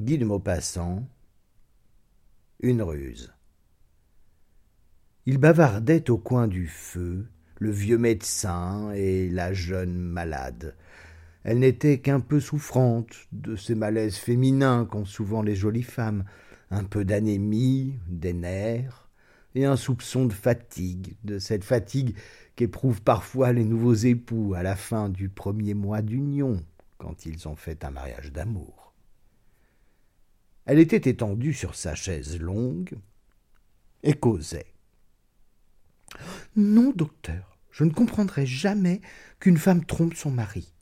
Guy de Maupassant, une ruse. Ils bavardaient au coin du feu, le vieux médecin et la jeune malade. Elle n'était qu'un peu souffrante de ces malaises féminins qu'ont souvent les jolies femmes, un peu d'anémie, des nerfs, et un soupçon de fatigue, de cette fatigue qu'éprouvent parfois les nouveaux époux à la fin du premier mois d'union, quand ils ont fait un mariage d'amour. Elle était étendue sur sa chaise longue et causait. Non, docteur, je ne comprendrai jamais qu'une femme trompe son mari.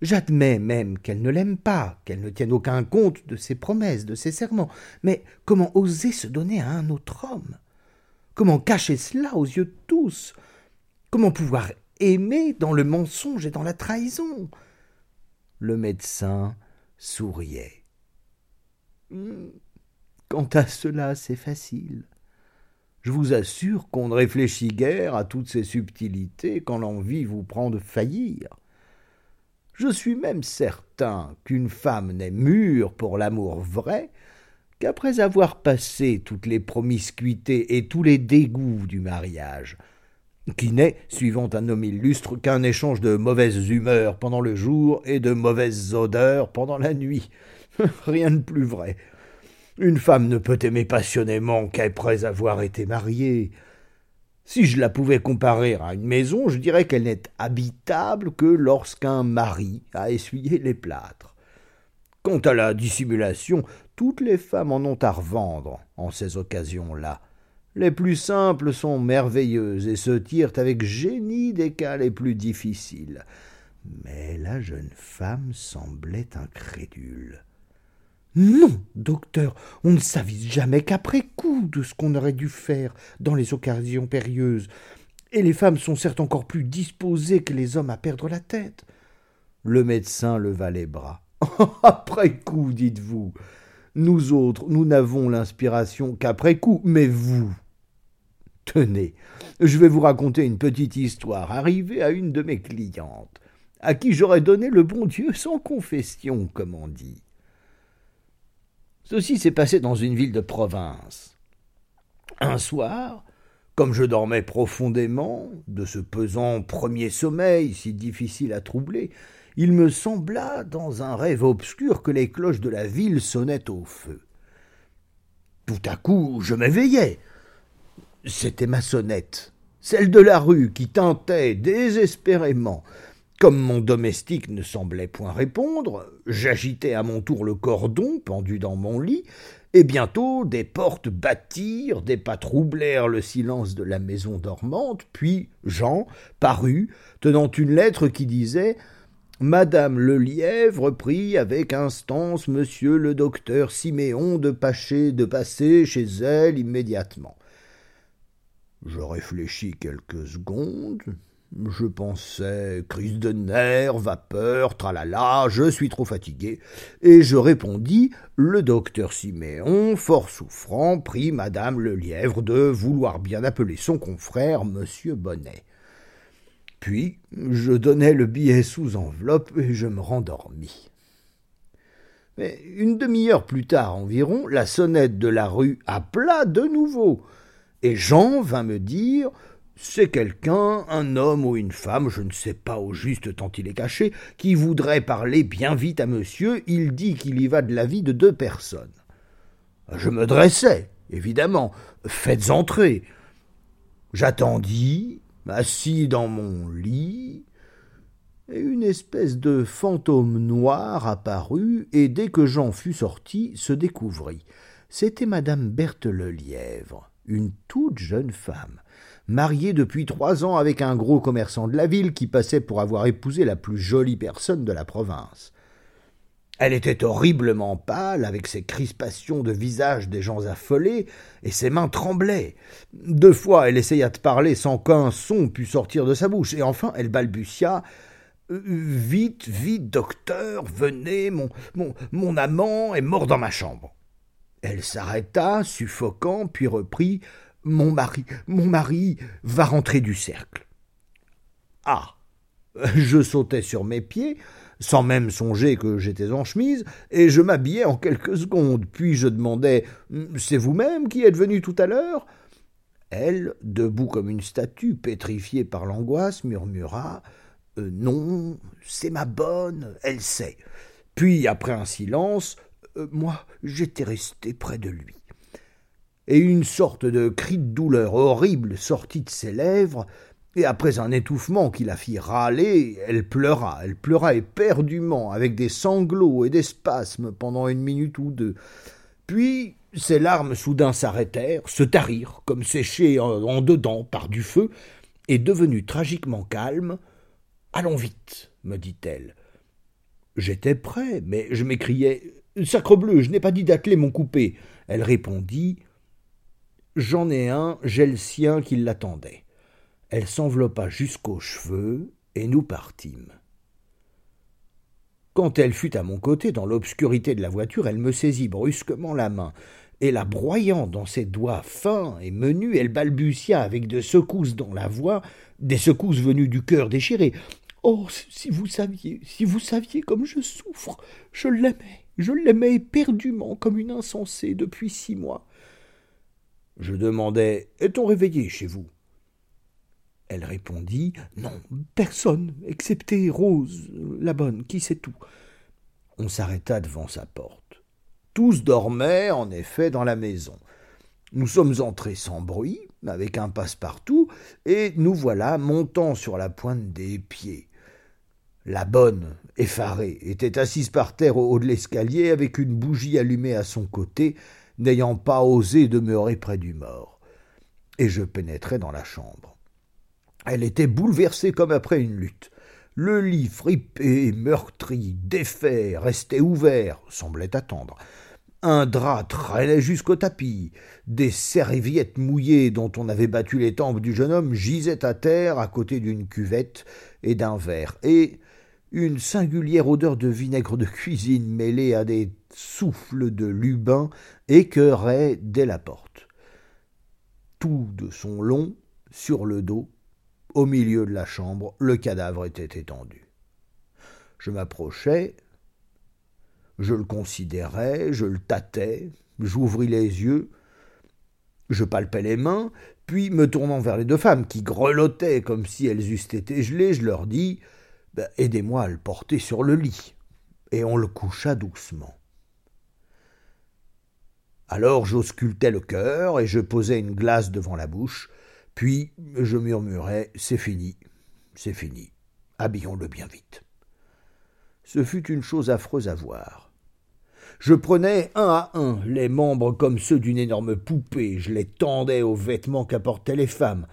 J'admets même qu'elle ne l'aime pas, qu'elle ne tienne aucun compte de ses promesses, de ses serments, mais comment oser se donner à un autre homme? Comment cacher cela aux yeux de tous? Comment pouvoir aimer dans le mensonge et dans la trahison? Le médecin souriait. Quant à cela, c'est facile. Je vous assure qu'on ne réfléchit guère à toutes ces subtilités quand l'envie vous prend de faillir. Je suis même certain qu'une femme n'est mûre pour l'amour vrai qu'après avoir passé toutes les promiscuités et tous les dégoûts du mariage, qui n'est, suivant un homme illustre, qu'un échange de mauvaises humeurs pendant le jour et de mauvaises odeurs pendant la nuit. Rien de plus vrai. Une femme ne peut aimer passionnément qu'après avoir été mariée. Si je la pouvais comparer à une maison, je dirais qu'elle n'est habitable que lorsqu'un mari a essuyé les plâtres. Quant à la dissimulation, toutes les femmes en ont à revendre en ces occasions-là. Les plus simples sont merveilleuses et se tirent avec génie des cas les plus difficiles. Mais la jeune femme semblait incrédule. Non, docteur, on ne s'avise jamais qu'après coup de ce qu'on aurait dû faire dans les occasions périlleuses. Et les femmes sont certes encore plus disposées que les hommes à perdre la tête. Le médecin leva les bras. après coup, dites-vous. Nous autres, nous n'avons l'inspiration qu'après coup, mais vous. Tenez, je vais vous raconter une petite histoire arrivée à une de mes clientes, à qui j'aurais donné le bon Dieu sans confession, comme on dit. Ceci s'est passé dans une ville de province. Un soir, comme je dormais profondément, de ce pesant premier sommeil si difficile à troubler, il me sembla, dans un rêve obscur, que les cloches de la ville sonnaient au feu. Tout à coup, je m'éveillai. C'était ma sonnette, celle de la rue, qui tintait désespérément. Comme mon domestique ne semblait point répondre, j'agitai à mon tour le cordon pendu dans mon lit, et bientôt des portes battirent, des pas troublèrent le silence de la maison dormante, puis Jean parut, tenant une lettre qui disait Madame le Lièvre prie avec instance monsieur le docteur Siméon de de passer chez elle immédiatement. Je réfléchis quelques secondes, je pensais crise de nerfs, vapeur, tralala, je suis trop fatigué, et je répondis le docteur Siméon, fort souffrant, prie madame le lièvre de vouloir bien appeler son confrère monsieur Bonnet. Puis je donnai le billet sous enveloppe et je me rendormis. Mais une demi-heure plus tard environ, la sonnette de la rue appela de nouveau, et Jean vint me dire c'est quelqu'un, un homme ou une femme, je ne sais pas au juste tant il est caché, qui voudrait parler bien vite à monsieur, il dit qu'il y va de la vie de deux personnes. Je me dressai, évidemment. Faites entrer. J'attendis, assis dans mon lit, et une espèce de fantôme noir apparut, et dès que Jean fut sorti, se découvrit. C'était madame Berthe Lelièvre, une toute jeune femme mariée depuis trois ans avec un gros commerçant de la ville qui passait pour avoir épousé la plus jolie personne de la province. Elle était horriblement pâle, avec ses crispations de visage des gens affolés, et ses mains tremblaient. Deux fois elle essaya de parler sans qu'un son pût sortir de sa bouche, et enfin elle balbutia. Vite, vite, docteur, venez, mon, mon, mon amant est mort dans ma chambre. Elle s'arrêta, suffocant, puis reprit. Mon mari, mon mari va rentrer du cercle. Ah. Je sautai sur mes pieds, sans même songer que j'étais en chemise, et je m'habillais en quelques secondes. Puis je demandai C'est vous-même qui êtes venu tout à l'heure? Elle, debout comme une statue, pétrifiée par l'angoisse, murmura euh, Non, c'est ma bonne, elle sait. Puis, après un silence, euh, moi, j'étais resté près de lui. Et une sorte de cri de douleur horrible sortit de ses lèvres, et après un étouffement qui la fit râler, elle pleura, elle pleura éperdument, avec des sanglots et des spasmes pendant une minute ou deux. Puis ses larmes soudain s'arrêtèrent, se tarirent, comme séchées en dedans par du feu, et devenue tragiquement calme. Allons vite, me dit-elle. J'étais prêt, mais je m'écriai Sacrebleu, je n'ai pas dit d'atteler mon coupé. Elle répondit J'en ai un, j'ai le sien qui l'attendait. Elle s'enveloppa jusqu'aux cheveux, et nous partîmes. Quand elle fut à mon côté, dans l'obscurité de la voiture, elle me saisit brusquement la main, et la broyant dans ses doigts fins et menus, elle balbutia avec de secousses dans la voix, des secousses venues du cœur déchiré. Oh, si vous saviez, si vous saviez comme je souffre, je l'aimais, je l'aimais éperdument comme une insensée depuis six mois. Je demandai Est-on réveillé chez vous? Elle répondit Non, personne, excepté Rose, la bonne, qui sait tout. On s'arrêta devant sa porte. Tous dormaient, en effet, dans la maison. Nous sommes entrés sans bruit, avec un passe-partout, et nous voilà montant sur la pointe des pieds. La bonne, effarée, était assise par terre au haut de l'escalier avec une bougie allumée à son côté, n'ayant pas osé demeurer près du mort. Et je pénétrai dans la chambre. Elle était bouleversée comme après une lutte. Le lit fripé, meurtri, défait, restait ouvert, semblait attendre. Un drap traînait jusqu'au tapis. Des serviettes mouillées dont on avait battu les tempes du jeune homme gisaient à terre à côté d'une cuvette et d'un verre. Et une singulière odeur de vinaigre de cuisine mêlée à des souffles de lubin écœurait dès la porte. Tout de son long, sur le dos, au milieu de la chambre, le cadavre était étendu. Je m'approchai, je le considérais, je le tâtais, j'ouvris les yeux, je palpais les mains, puis me tournant vers les deux femmes qui grelottaient comme si elles eussent été gelées, je leur dis ben, Aidez-moi à le porter sur le lit. Et on le coucha doucement. Alors j'auscultai le cœur et je posai une glace devant la bouche. Puis je murmurai C'est fini, c'est fini. Habillons-le bien vite. Ce fut une chose affreuse à voir. Je prenais un à un les membres comme ceux d'une énorme poupée, je les tendais aux vêtements qu'apportaient les femmes.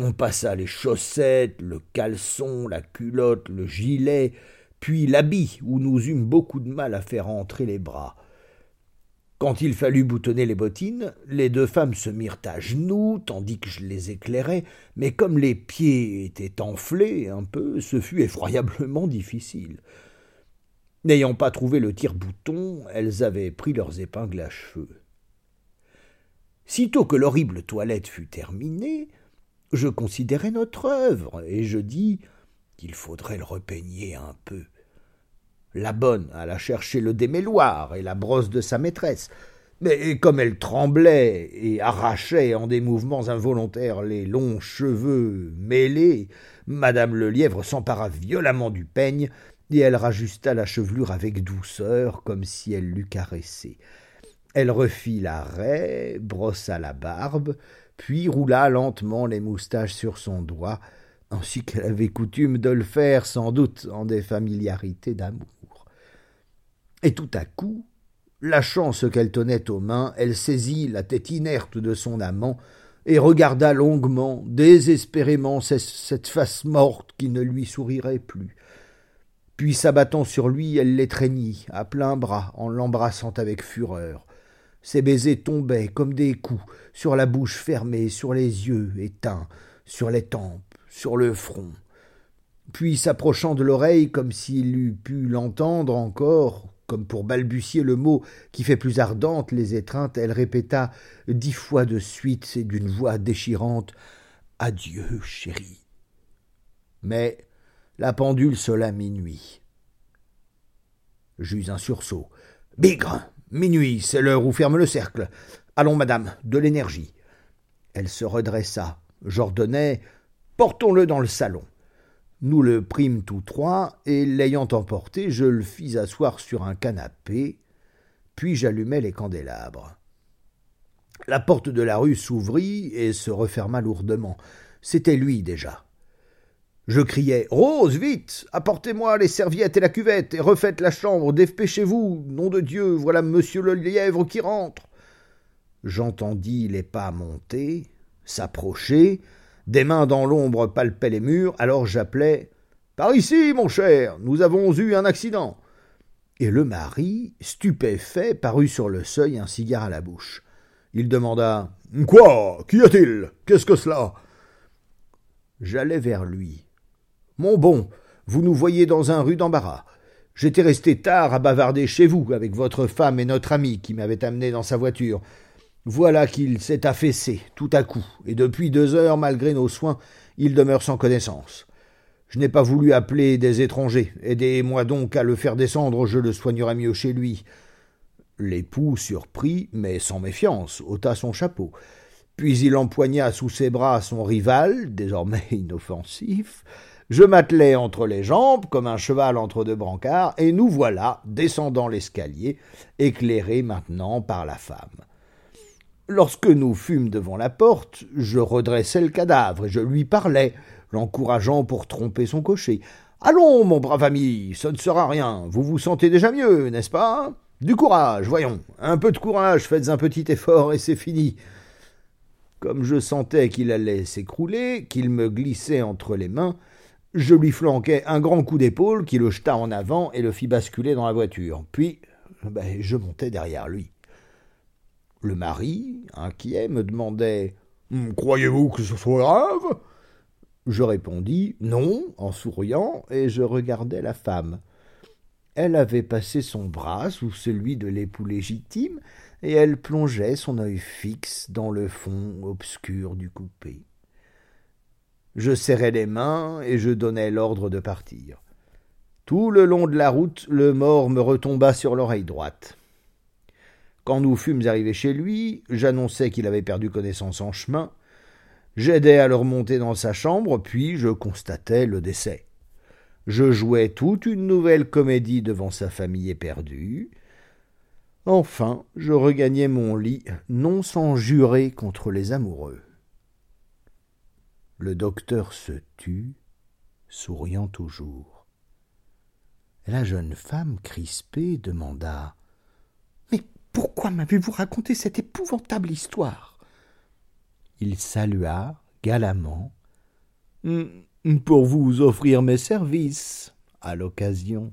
On passa les chaussettes, le caleçon, la culotte, le gilet, puis l'habit, où nous eûmes beaucoup de mal à faire entrer les bras. Quand il fallut boutonner les bottines, les deux femmes se mirent à genoux, tandis que je les éclairais, mais comme les pieds étaient enflés un peu, ce fut effroyablement difficile. N'ayant pas trouvé le tire-bouton, elles avaient pris leurs épingles à cheveux. Sitôt que l'horrible toilette fut terminée, je considérai notre œuvre, et je dis qu'il faudrait le repeigner un peu. La bonne alla chercher le démêloir et la brosse de sa maîtresse. Mais comme elle tremblait et arrachait en des mouvements involontaires les longs cheveux mêlés, madame le lièvre s'empara violemment du peigne, et elle rajusta la chevelure avec douceur, comme si elle l'eût caressée. Elle refit la raie, brossa la barbe, puis roula lentement les moustaches sur son doigt, ainsi qu'elle avait coutume de le faire sans doute en des familiarités d'amour. Et tout à coup, lâchant ce qu'elle tenait aux mains, elle saisit la tête inerte de son amant et regarda longuement, désespérément, cette face morte qui ne lui sourirait plus. Puis s'abattant sur lui, elle l'étreignit à plein bras en l'embrassant avec fureur. Ses baisers tombaient comme des coups sur la bouche fermée, sur les yeux éteints, sur les tempes, sur le front. Puis s'approchant de l'oreille comme s'il eût pu l'entendre encore, comme pour balbutier le mot qui fait plus ardente les étreintes, elle répéta dix fois de suite et d'une voix déchirante Adieu, chérie. Mais la pendule sonna minuit. J'eus un sursaut. Bigre Minuit, c'est l'heure où ferme le cercle. Allons, madame, de l'énergie. Elle se redressa. J'ordonnai Portons-le dans le salon. Nous le prîmes tous trois, et l'ayant emporté, je le fis asseoir sur un canapé, puis j'allumai les candélabres. La porte de la rue s'ouvrit et se referma lourdement. C'était lui déjà. Je criai Rose, vite Apportez-moi les serviettes et la cuvette, et refaites la chambre, dépêchez-vous Nom de Dieu, voilà monsieur le lièvre qui rentre J'entendis les pas monter, s'approcher, des mains dans l'ombre palpaient les murs, alors j'appelai Par ici, mon cher, nous avons eu un accident. Et le mari, stupéfait, parut sur le seuil, un cigare à la bouche. Il demanda Quoi? Qu'y a-t-il? Qu'est-ce que cela? J'allai vers lui. Mon bon, vous nous voyez dans un rue d'embarras. J'étais resté tard à bavarder chez vous avec votre femme et notre ami qui m'avait amené dans sa voiture. Voilà qu'il s'est affaissé tout à coup, et depuis deux heures, malgré nos soins, il demeure sans connaissance. Je n'ai pas voulu appeler des étrangers. Aidez-moi donc à le faire descendre, je le soignerai mieux chez lui. L'époux, surpris, mais sans méfiance, ôta son chapeau. Puis il empoigna sous ses bras son rival, désormais inoffensif. Je m'attelai entre les jambes, comme un cheval entre deux brancards, et nous voilà descendant l'escalier, éclairés maintenant par la femme. Lorsque nous fûmes devant la porte, je redressai le cadavre et je lui parlai, l'encourageant pour tromper son cocher. Allons, mon brave ami, ce ne sera rien. Vous vous sentez déjà mieux, n'est-ce pas Du courage, voyons. Un peu de courage, faites un petit effort et c'est fini. Comme je sentais qu'il allait s'écrouler, qu'il me glissait entre les mains, je lui flanquai un grand coup d'épaule qui le jeta en avant et le fit basculer dans la voiture. Puis, ben, je montai derrière lui. Le mari, inquiet, me demandait hum, Croyez-vous que ce soit grave? Je répondis Non, en souriant, et je regardai la femme. Elle avait passé son bras sous celui de l'époux légitime, et elle plongeait son œil fixe dans le fond obscur du coupé. Je serrai les mains et je donnai l'ordre de partir. Tout le long de la route, le mort me retomba sur l'oreille droite. Quand nous fûmes arrivés chez lui, j'annonçai qu'il avait perdu connaissance en chemin. J'aidai à le remonter dans sa chambre, puis je constatai le décès. Je jouais toute une nouvelle comédie devant sa famille éperdue. Enfin, je regagnai mon lit, non sans jurer contre les amoureux. Le docteur se tut, souriant toujours. La jeune femme, crispée, demanda pourquoi m'avez-vous raconté cette épouvantable histoire? Il salua galamment. Hmm, pour vous offrir mes services, à l'occasion.